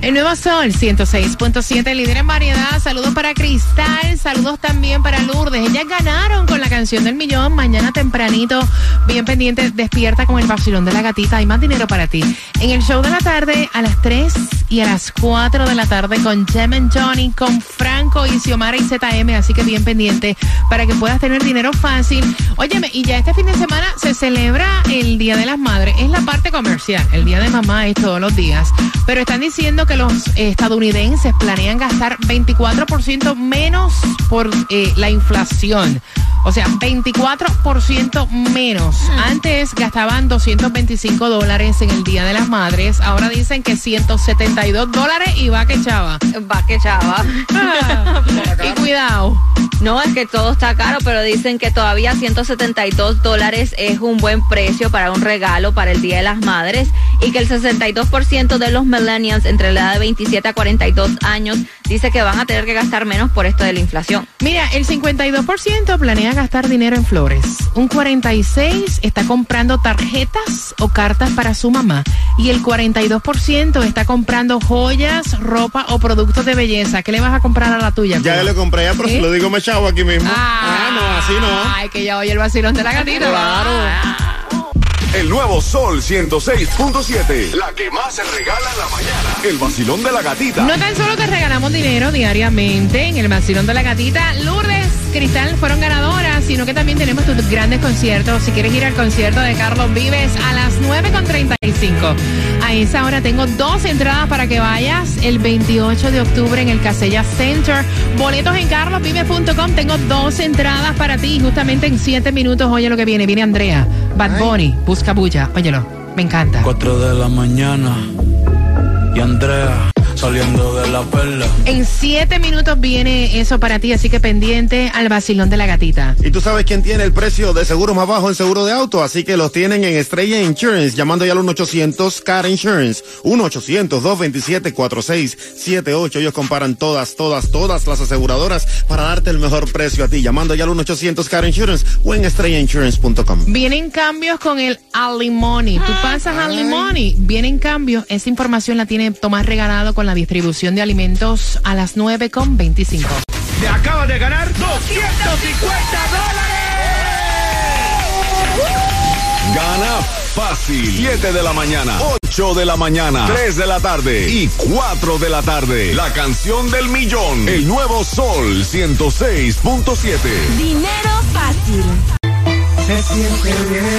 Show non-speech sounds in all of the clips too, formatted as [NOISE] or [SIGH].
El nuevo sol 106.7, líder en variedad. Saludos para Cristal, saludos también para Lourdes. Ellas ganaron con la canción del millón. Mañana tempranito, bien pendiente, despierta con el vacilón de la gatita. Hay más dinero para ti. En el show de la tarde, a las 3 y a las 4 de la tarde, con Jem and Johnny, con Franco y Xiomara y ZM. Así que bien pendiente para que puedas tener dinero fácil. Óyeme, y ya este fin de semana se celebra el Día de las Madres. Es la parte comercial. El Día de Mamá es todos los días. Pero están diciendo que los estadounidenses planean gastar 24% menos por eh, la inflación. O sea, 24% menos. Antes gastaban 225 dólares en el Día de las Madres. Ahora dicen que 172 dólares y va que chava. Va que chava. [LAUGHS] y cuidado. No, es que todo está caro, pero dicen que todavía 172 dólares es un buen precio para un regalo para el Día de las Madres y que el 62% de los millennials entre la edad de 27 a 42 años dice que van a tener que gastar menos por esto de la inflación. Mira, el 52% planea gastar dinero en flores. Un 46% está comprando tarjetas o cartas para su mamá. Y el 42% está comprando joyas, ropa o productos de belleza. ¿Qué le vas a comprar a la tuya? Ya le compré ya, pero ¿Eh? si lo digo me chavo aquí mismo. Ah, no, así no. Ay, que ya oye el vacilón de la gatita. Claro. El nuevo Sol 106.7. La que más se regala en la mañana. El vacilón de la gatita. No tan solo te regalamos dinero diariamente en el vacilón de la gatita, Lourdes Cristal fueron ganadoras, sino que también tenemos tus grandes conciertos. Si quieres ir al concierto de Carlos Vives a las 9.35. A esa hora tengo dos entradas para que vayas el 28 de octubre en el Casella Center. Boletos en carlosvives.com. Tengo dos entradas para ti. Justamente en siete minutos, oye lo que viene. Viene Andrea, Bad Bunny, Busca Bulla. Óyelo, me encanta. 4 de la mañana y Andrea saliendo de la perla. En siete minutos viene eso para ti, así que pendiente al vacilón de la gatita. Y tú sabes quién tiene el precio de seguro más bajo en seguro de auto, así que los tienen en Estrella Insurance, llamando ya al 1-800 Car Insurance, 1-800-227-4678. Ellos comparan todas, todas, todas las aseguradoras para darte el mejor precio a ti, llamando ya al 1-800 Car Insurance o en estrellainsurance.com. Vienen cambios con el Alimony. Tú pasas a Alimony, vienen cambios. Esa información la tiene Tomás regalado con la distribución de alimentos a las 9.25. Te acabas de ganar 250 dólares. Gana fácil. 7 de la mañana, 8 de la mañana, 3 de la tarde y 4 de la tarde. La canción del millón. El nuevo Sol 106.7. Dinero fácil. Se siente bien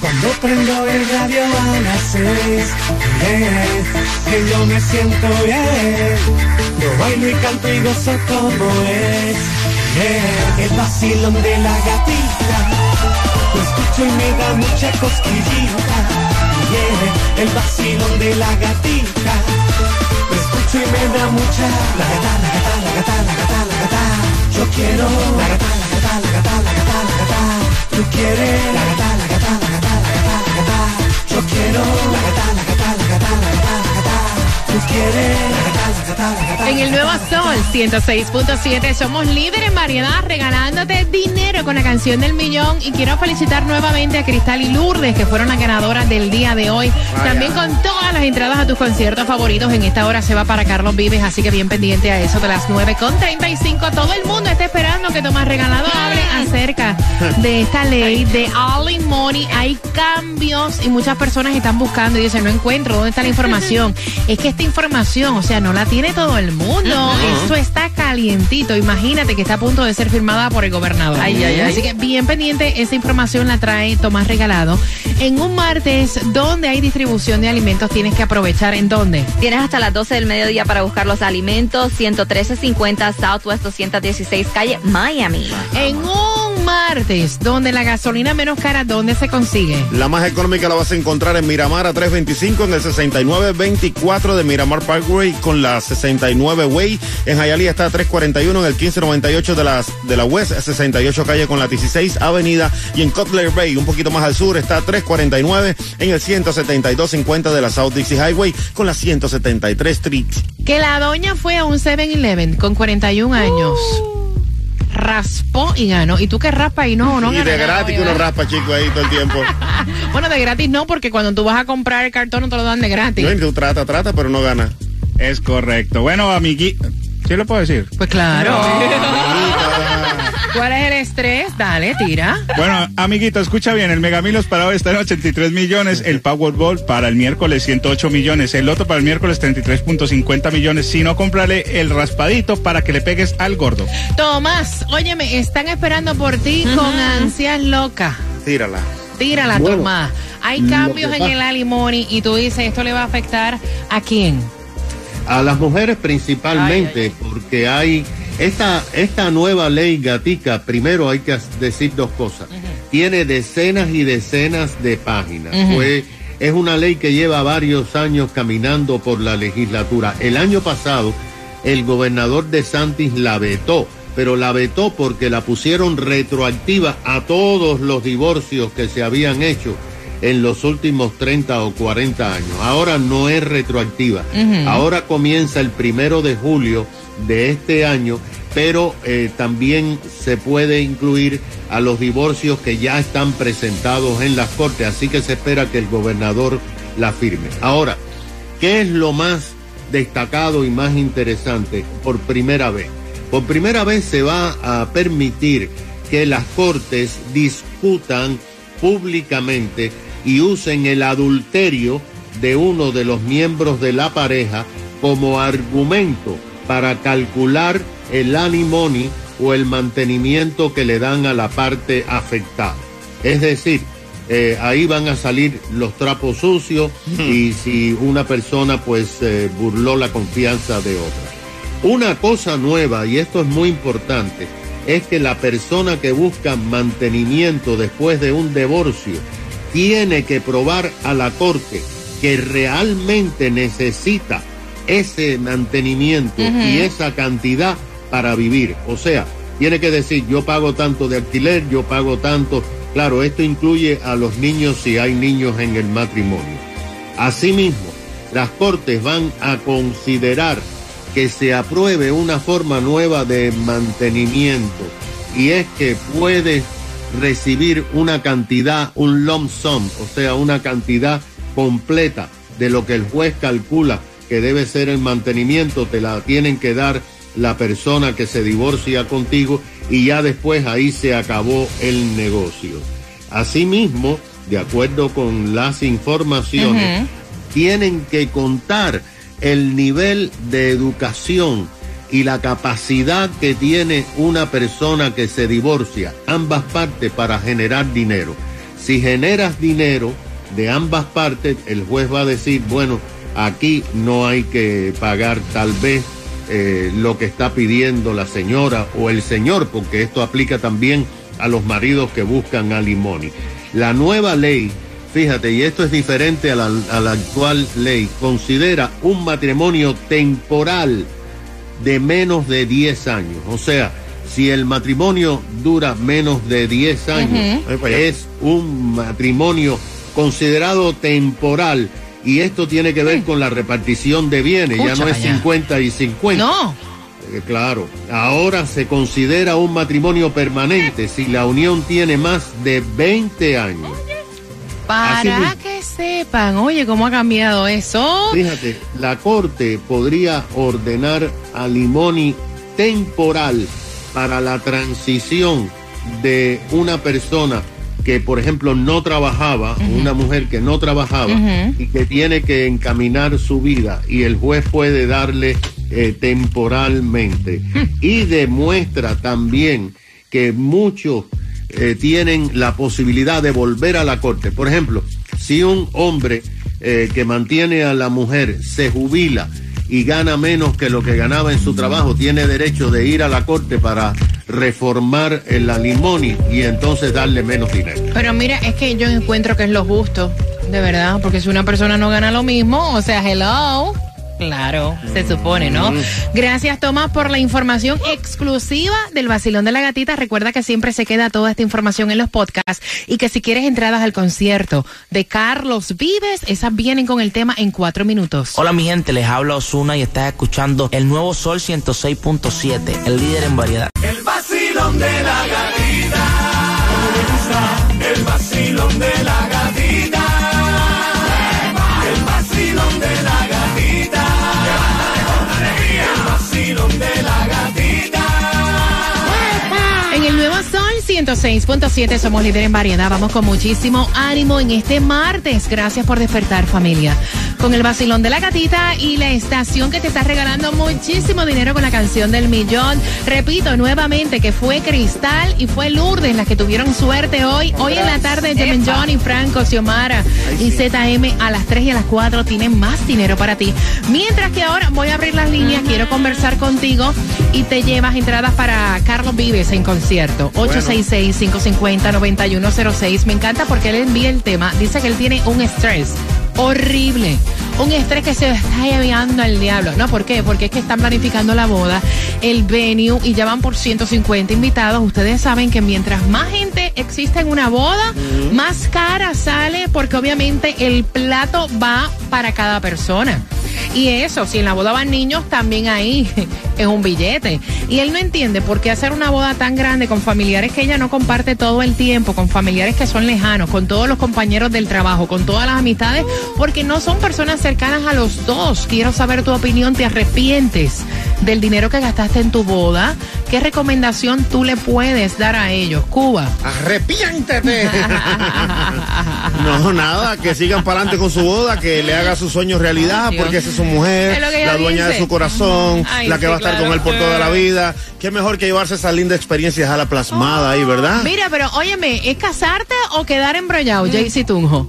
cuando prendo el radio a las seis. Que yo me siento bien. Yo bailo y canto y gozo como es. El vacilón de la gatita. Lo escucho y me da mucha cosquillita. Bien, el vacilón de la gatita. Lo escucho y me da mucha. La gata, la gata, la gata, la gata, la gata. Yo quiero la gata, la gata, la gata, la gata, la gata. Tú quieres la gata, Yo quiero En el nuevo Sol 106.7 somos líderes en variedad regalándote dinero con la canción del millón y quiero felicitar nuevamente a Cristal y Lourdes que fueron las ganadoras del día de hoy. También con todas las entradas a tus conciertos favoritos en esta hora se va para Carlos Vives, así que bien pendiente a eso de las 9 con 35. Todo el mundo está esperando que Tomás Regalado hable acerca de esta ley de Money. Hay cambios y muchas personas están buscando y dicen, no encuentro dónde está la información. [LAUGHS] es que esta información, o sea, no la tiene todo el mundo. Eso está calientito. Imagínate que está a punto de ser firmada por el gobernador. Así que bien pendiente, esa información la trae Tomás Regalado. En un martes donde hay distribución de alimentos, tienes que aprovechar en dónde. Tienes hasta las 12 del mediodía para buscar los alimentos. 11350 Southwest 216 calle Miami. En un martes donde la gasolina menos cara, ¿dónde se consigue? La más económica la vas a encontrar en Miramar a 325 en el 6924 de Miramar Parkway con la 69 Way. En Hialeah está a 341 en el 1598 de, las, de la West 68 calle con la 16 Avenida. Y en Cutler Bay, un poquito más al sur, está a 349 en el 17250 de la South Dixie Highway con la 173 Street. Que la doña fue a un 7-Eleven con 41 años. Raspó y ganó. ¿Y tú qué raspa y no? no y de gratis que uno raspa, chico, ahí todo el tiempo. [LAUGHS] bueno, de gratis no, porque cuando tú vas a comprar el cartón no te lo dan de gratis. No, tú trata, trata, pero no gana. Es correcto. Bueno, amigui... ¿Sí lo puedo decir? Pues claro. [LAUGHS] ¿Cuál es el estrés? Dale, tira. Bueno, amiguito, escucha bien. El Megamilos para hoy está en 83 millones. El Powerball para el miércoles 108 millones. El Loto para el miércoles 33.50 millones. Si no, cómprale el raspadito para que le pegues al gordo. Tomás, óyeme, están esperando por ti con ansias locas. Tírala. Tírala, Tomás. Hay cambios en el alimony y tú dices, ¿esto le va a afectar a quién? A las mujeres principalmente, porque hay esta, esta nueva ley gatica, primero hay que decir dos cosas. Tiene decenas y decenas de páginas. es una ley que lleva varios años caminando por la legislatura. El año pasado, el gobernador de Santis la vetó, pero la vetó porque la pusieron retroactiva a todos los divorcios que se habían hecho en los últimos 30 o 40 años. Ahora no es retroactiva. Ahora comienza el primero de julio de este año, pero eh, también se puede incluir a los divorcios que ya están presentados en las cortes, así que se espera que el gobernador la firme. Ahora, ¿qué es lo más destacado y más interesante por primera vez? Por primera vez se va a permitir que las cortes discutan públicamente y usen el adulterio de uno de los miembros de la pareja como argumento para calcular el alimony o el mantenimiento que le dan a la parte afectada. Es decir, eh, ahí van a salir los trapos sucios y si una persona pues eh, burló la confianza de otra. Una cosa nueva, y esto es muy importante, es que la persona que busca mantenimiento después de un divorcio tiene que probar a la corte que realmente necesita ese mantenimiento y esa cantidad para vivir. O sea, tiene que decir, yo pago tanto de alquiler, yo pago tanto. Claro, esto incluye a los niños si hay niños en el matrimonio. Asimismo, las cortes van a considerar que se apruebe una forma nueva de mantenimiento y es que puedes recibir una cantidad, un lump sum, o sea, una cantidad completa de lo que el juez calcula que debe ser el mantenimiento, te la tienen que dar la persona que se divorcia contigo y ya después ahí se acabó el negocio. Asimismo, de acuerdo con las informaciones, tienen que contar el nivel de educación y la capacidad que tiene una persona que se divorcia, ambas partes, para generar dinero. Si generas dinero de ambas partes, el juez va a decir, bueno, aquí no hay que pagar tal vez eh, lo que está pidiendo la señora o el señor, porque esto aplica también a los maridos que buscan alimony. La nueva ley, fíjate, y esto es diferente a la, a la actual ley, considera un matrimonio temporal de menos de 10 años. O sea, si el matrimonio dura menos de 10 años, es un matrimonio considerado temporal Y esto tiene que ver con la repartición de bienes, ya no es 50 y 50. No. Eh, claro, ahora se considera un matrimonio permanente si la unión tiene más de 20 años. Para que sepan, oye, cómo ha cambiado eso. Fíjate, la corte podría ordenar alimony temporal para la transición de una persona que, por ejemplo, no trabajaba, una mujer que no trabajaba y que tiene que encaminar su vida y el juez puede darle eh, temporalmente. Y demuestra también que muchos eh, tienen la posibilidad de volver a la corte. Por ejemplo, si un hombre eh, que mantiene a la mujer se jubila y gana menos que lo que ganaba en su trabajo, tiene derecho de ir a la corte para reformar el alimony y entonces darle menos dinero. Pero mira, es que yo encuentro que es lo justo, de verdad, porque si una persona no gana lo mismo, o sea, hello. Claro, se supone, ¿no? Gracias, Tomás, por la información exclusiva del Basilón de la Gatita. Recuerda que siempre se queda toda esta información en los podcasts y que si quieres entradas al concierto de Carlos Vives, esas vienen con el tema en cuatro minutos. Hola, mi gente, les habla Osuna y estás escuchando el nuevo Sol 106.7, el líder en variedad. El Basilón de la Gatita. El Basilón de la Gatita. 106.7 somos líder en variedad. Vamos con muchísimo ánimo en este martes. Gracias por despertar, familia. Con el vacilón de la gatita y la estación que te está regalando muchísimo dinero con la canción del millón. Repito nuevamente que fue Cristal y fue Lourdes las que tuvieron suerte hoy. Hoy en la tarde, Jemen John y Franco, Xiomara y ZM a las 3 y a las 4 tienen más dinero para ti. Mientras que ahora voy a abrir las líneas, quiero conversar contigo y te llevas entradas para Carlos Vives en concierto. 866-550-9106. Me encanta porque él envía el tema. Dice que él tiene un estrés horrible. Un estrés que se está llevando al diablo. ¿No? ¿Por qué? Porque es que están planificando la boda, el venue y ya van por 150 invitados. Ustedes saben que mientras más gente existe en una boda, más cara sale porque obviamente el plato va para cada persona. Y eso, si en la boda van niños, también ahí [LAUGHS] es un billete. Y él no entiende por qué hacer una boda tan grande con familiares que ella no comparte todo el tiempo, con familiares que son lejanos, con todos los compañeros del trabajo, con todas las amistades, porque no son personas cercanas a los dos. Quiero saber tu opinión. ¿Te arrepientes del dinero que gastaste en tu boda? ¿Qué recomendación tú le puedes dar a ellos? Cuba. Arrepiéntete. [LAUGHS] no, nada, que sigan para adelante con su boda, que le haga sus sueños realidad, porque esa es su mujer, Es la dueña dice. de su corazón, Ay, la que sí, va a estar claro con él por toda la vida. Qué mejor que llevarse esa linda experiencia y dejarla plasmada ahí, ¿verdad? Mira, pero óyeme, ¿es casarte o quedar embrollado, Jaycee Tunjo?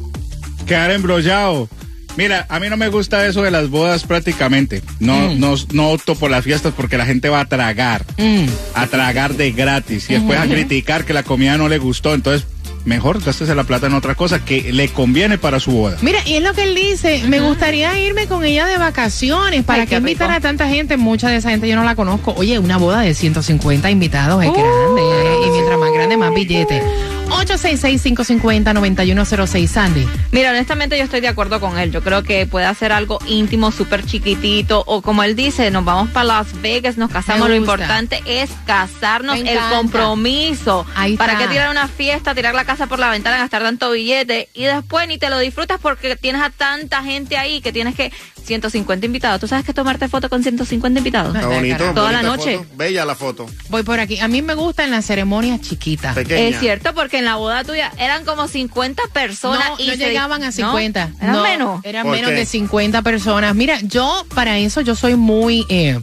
Quedar embrollado. Mira, a mí no me gusta eso de las bodas prácticamente. No, Mm. no, no opto por las fiestas porque la gente va a tragar, Mm. a tragar de gratis y después a criticar que la comida no le gustó. Entonces, mejor gástese la plata en otra cosa que le conviene para su boda. Mira, y es lo que él dice, me gustaría irme con ella de vacaciones. ¿Para Ay, qué qué invitar rico. a tanta gente? Mucha de esa gente yo no la conozco. Oye, una boda de 150 invitados es grande. Y mientras más grande, más billete. 866-550-9106, Sandy. Mira, honestamente yo estoy de acuerdo con él. Yo creo que puede hacer algo íntimo, súper chiquitito. O como él dice, nos vamos para Las Vegas, nos casamos. Lo importante es casarnos, el compromiso. Ahí ¿Para qué tirar una fiesta, tirar la casa por la ventana, gastar tanto billete? Y después ni te lo disfrutas porque tienes a tanta gente ahí que tienes que... 150 invitados. ¿Tú sabes que tomarte foto con 150 invitados? Está bonito. Toda la noche. foto. Bella la foto. Voy por aquí. A mí me gustan las ceremonias chiquitas. Pequeña. Es cierto, porque en la boda tuya eran como 50 personas No, y no se- llegaban a ¿no? 50. ¿Eran No, menos? Eran ¿Por menos qué? de 50 personas. Mira, yo para eso yo soy muy... eh,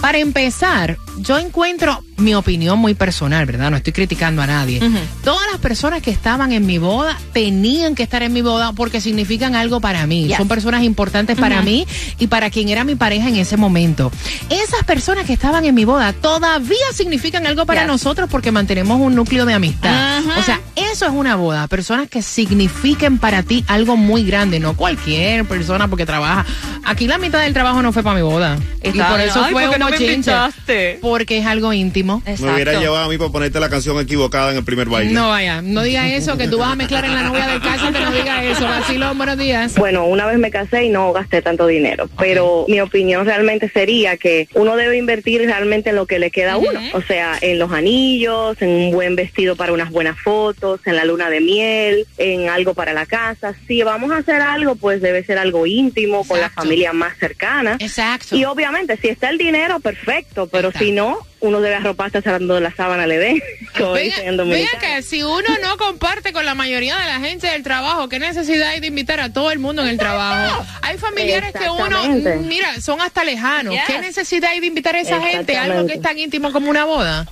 para empezar, yo encuentro mi opinión muy personal, ¿verdad? No estoy criticando a nadie. Todas las personas que estaban en mi boda tenían que estar en mi boda porque significan algo para mí. Yes. Son personas importantes para mí y para quien era mi pareja en ese momento. Esas personas que estaban en mi boda todavía significan algo para Yes. nosotros porque mantenemos un núcleo de amistad. O sea, eso es una boda. Personas que signifiquen para ti algo muy grande, no cualquier persona porque trabaja. Aquí la mitad del trabajo no fue para mi boda. y por eso "Ay, fue ¿por qué un no porque es algo íntimo. Me hubiera llevado a mí para ponerte la canción equivocada en el primer baile. No vaya, no diga eso, que tú vas a mezclar en la novia del caso, que no diga eso. Vacilón, buenos días. Bueno, una vez me casé y no gasté tanto dinero, pero mi opinión realmente sería que uno debe invertir realmente en lo que le queda a uno, o sea, en los anillos, en un buen vestido para unas buenas fotos, en la luna de miel, en algo para la casa. Si vamos a hacer algo, pues debe ser algo íntimo, con la familia más cercana. Exacto. Y obviamente, si está el dinero, perfecto, pero si no, uno debe arroparse cerrando la sábana le dé. [LAUGHS] Venga que si uno no comparte con la mayoría de la gente del trabajo, ¿qué necesidad hay de invitar a todo el mundo en el trabajo? [LAUGHS] Hay familiares que uno, mira, son hasta lejanos. ¿Qué necesidad hay de invitar a esa gente a algo que es tan íntimo como una boda?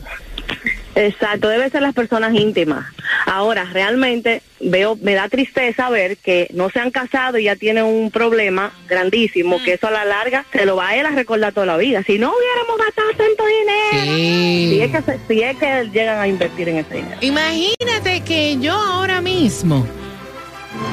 Exacto, debe ser las personas íntimas. Ahora, realmente veo, me da tristeza ver que no se han casado y ya tienen un problema grandísimo, que eso a la larga se lo va a él a recordar toda la vida. Si no hubiéramos gastado tanto dinero, si, es que, si es que llegan a invertir en ese dinero. Imagínate que yo ahora mismo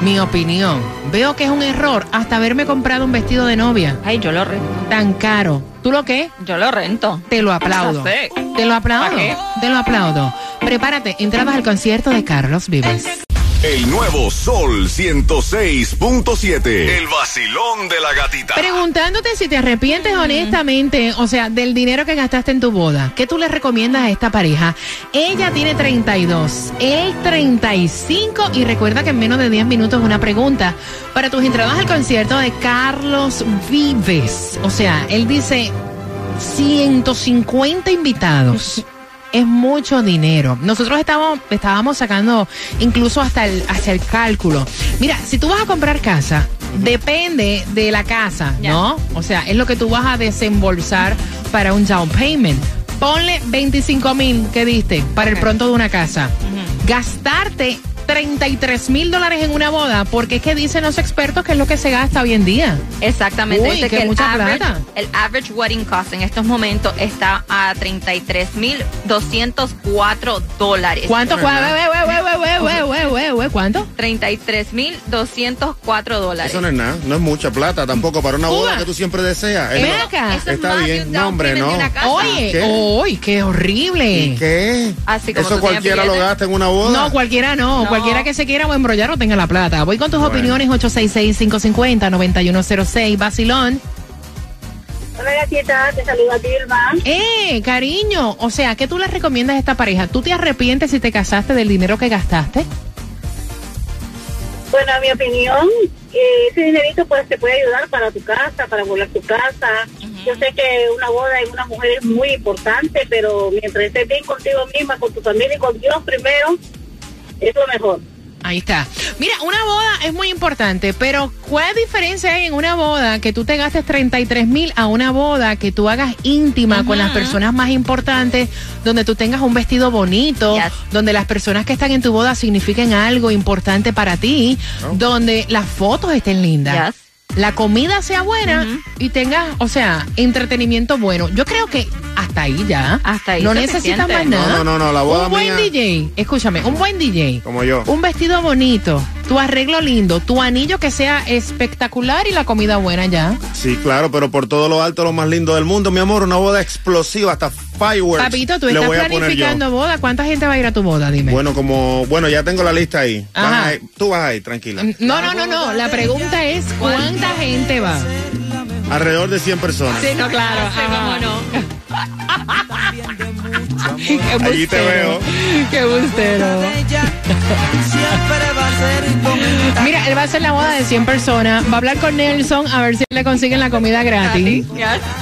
mi opinión. Veo que es un error hasta haberme comprado un vestido de novia. Ay, yo lo rento. Tan caro. ¿Tú lo qué? Yo lo rento. Te lo aplaudo. Te lo aplaudo. Te lo aplaudo. Prepárate, entradas al concierto de Carlos Vives. El nuevo Sol 106.7. El vacilón de la gatita. Preguntándote si te arrepientes honestamente, o sea, del dinero que gastaste en tu boda. ¿Qué tú le recomiendas a esta pareja? Ella tiene 32, él 35 y recuerda que en menos de 10 minutos una pregunta para tus entradas al concierto de Carlos Vives. O sea, él dice 150 invitados [LAUGHS] es mucho dinero. Nosotros estábamos, estábamos sacando incluso hasta el, hasta el cálculo. Mira, si tú vas a comprar casa, depende de la casa, ¿no? O sea, es lo que tú vas a desembolsar para un down payment. Ponle 25 mil que diste para el pronto de una casa. Gastarte 33 mil dólares en una boda, porque es que dicen los expertos que es lo que se gasta hoy en día. Exactamente. Uy, que, mucha plata. El average wedding cost en estos momentos está a 33 mil 204 dólares. ¿Cuánto? ¿Cuánto? 33 mil 204 dólares. Eso no es nada, no es mucha plata tampoco para una boda que tú siempre deseas. Está bien, no hombre, no. Oye, oye, qué horrible. ¿Y qué? Así como Eso cualquiera lo gasta en una boda. No, cualquiera no cualquiera que se quiera o embrollar no tenga la plata. Voy con tus opiniones 866-550-9106. Basilón. Hola gatita, te saluda Dilma. Eh, cariño, o sea, ¿qué tú le recomiendas a esta pareja? ¿Tú te arrepientes si te casaste del dinero que gastaste? Bueno, a mi opinión, eh, ese dinerito pues te puede ayudar para tu casa, para volar tu casa. Yo sé que una boda en una mujer es muy importante, pero mientras estés bien contigo misma, con tu familia y con Dios primero, es lo mejor. Ahí está. Mira, una boda es muy importante, pero ¿cuál diferencia hay en una boda que tú te gastes 33 mil a una boda que tú hagas íntima con las personas más importantes, donde tú tengas un vestido bonito, donde las personas que están en tu boda signifiquen algo importante para ti, donde las fotos estén lindas? La comida sea buena y tengas, o sea, entretenimiento bueno. Yo creo que hasta ahí ya. Hasta ahí. No necesitas más nada. No, no, no, la boda Un buen DJ, escúchame, un buen DJ. Como yo. Un vestido bonito, tu arreglo lindo, tu anillo que sea espectacular y la comida buena ya. Sí, claro, pero por todo lo alto, lo más lindo del mundo, mi amor, una boda explosiva, hasta fireworks. Papito, tú estás planificando boda. ¿Cuánta gente va a ir a tu boda? Dime. Bueno, como, bueno, ya tengo la lista ahí. tú vas ahí, tranquila. No, no, no, no. La pregunta es, ¿cuánta gente va? Alrededor de 100 personas. Sí, no, claro. Sí, cómo no. Allí te veo. Qué bustero. Mira, él va a hacer la boda de 100 personas. Va a hablar con Nelson a ver si le consiguen la comida gratis.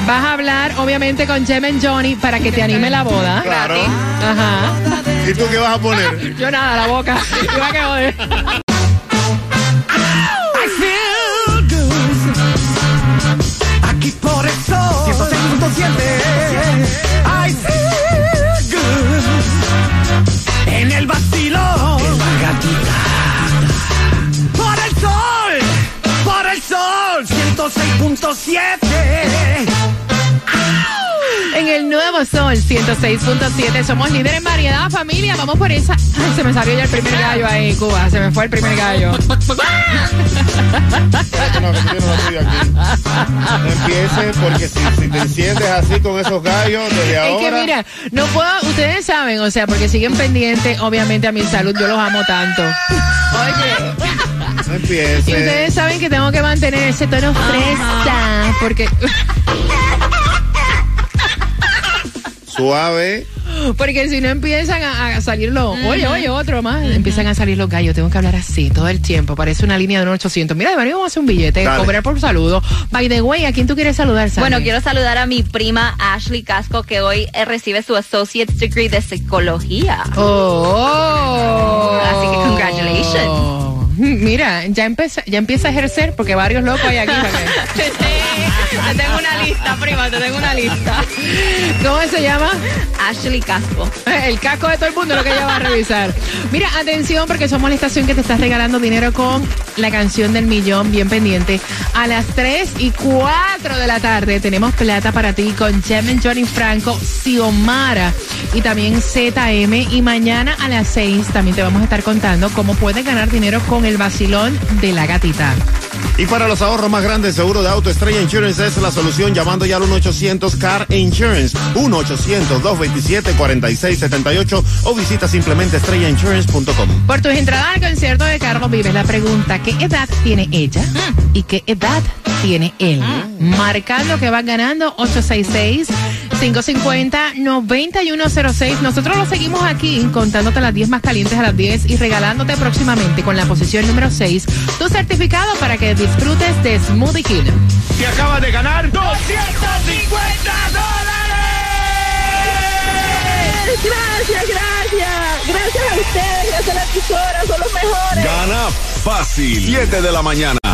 Vas a hablar, obviamente, con Jem Johnny para que te anime la boda. Claro. Ajá. ¿Y tú qué vas a poner? [LAUGHS] Yo nada, la boca. [LAUGHS] Que joder. 106.7. Somos líderes en variedad, familia. Vamos por esa. Ay, se me salió ya el primer gallo ahí, Cuba. Se me fue el primer gallo. Empiece porque si, si, te enciendes así con esos gallos desde ahora. Es que mira, no puedo, ustedes saben, o sea, porque siguen pendientes, obviamente a mi salud, yo los amo tanto. Oye. No empiece. Y ustedes saben que tengo que mantener ese tono fresa, porque Suave. Porque si no empiezan a, a salir los. Oye, oye, otro más. Empiezan a salir los gallos. Tengo que hablar así todo el tiempo. Parece una línea de un 800. Mira, de verdad vamos a hacer un billete. Dale. Cobrar por saludo. By the way, ¿a quién tú quieres saludar, Sammy? Bueno, quiero saludar a mi prima Ashley Casco, que hoy eh, recibe su Associate's Degree de Psicología. Oh. Así que congratulations. [LAUGHS] Mira, ya empieza, ya empieza a ejercer porque varios locos hay aquí. [LAUGHS] te tengo una lista, prima, te tengo una lista. ¿Cómo se llama? Ashley Casco. El casco de todo el mundo lo que ella va a revisar. Mira, atención porque somos la estación que te está regalando dinero con la canción del millón, bien pendiente. A las 3 y 4 de la tarde tenemos plata para ti con Jem Johnny Franco, Xiomara y también ZM. Y mañana a las 6 también te vamos a estar contando cómo puedes ganar dinero con el vacilón de la gatita. Y para los ahorros más grandes, seguro de auto Estrella Insurance es la solución llamando ya al 1-800 Car Insurance. 1-800-227-4678 o visita simplemente estrellainsurance.com. Por tus entradas al concierto de Carlos Vives, la pregunta, ¿qué edad tiene ella y qué edad tiene él? Marcando que vas ganando 866-550-9106. Nosotros lo seguimos aquí contándote las 10 más calientes a las 10 y regalándote próximamente con la posición número 6 tu certificado para que disfrutes de Smoothie King. Te acabas de ganar 250 dólares. Gracias, gracias. Gracias a ustedes, gracias a la emisora, son los mejores. Gana fácil. 7 de la mañana,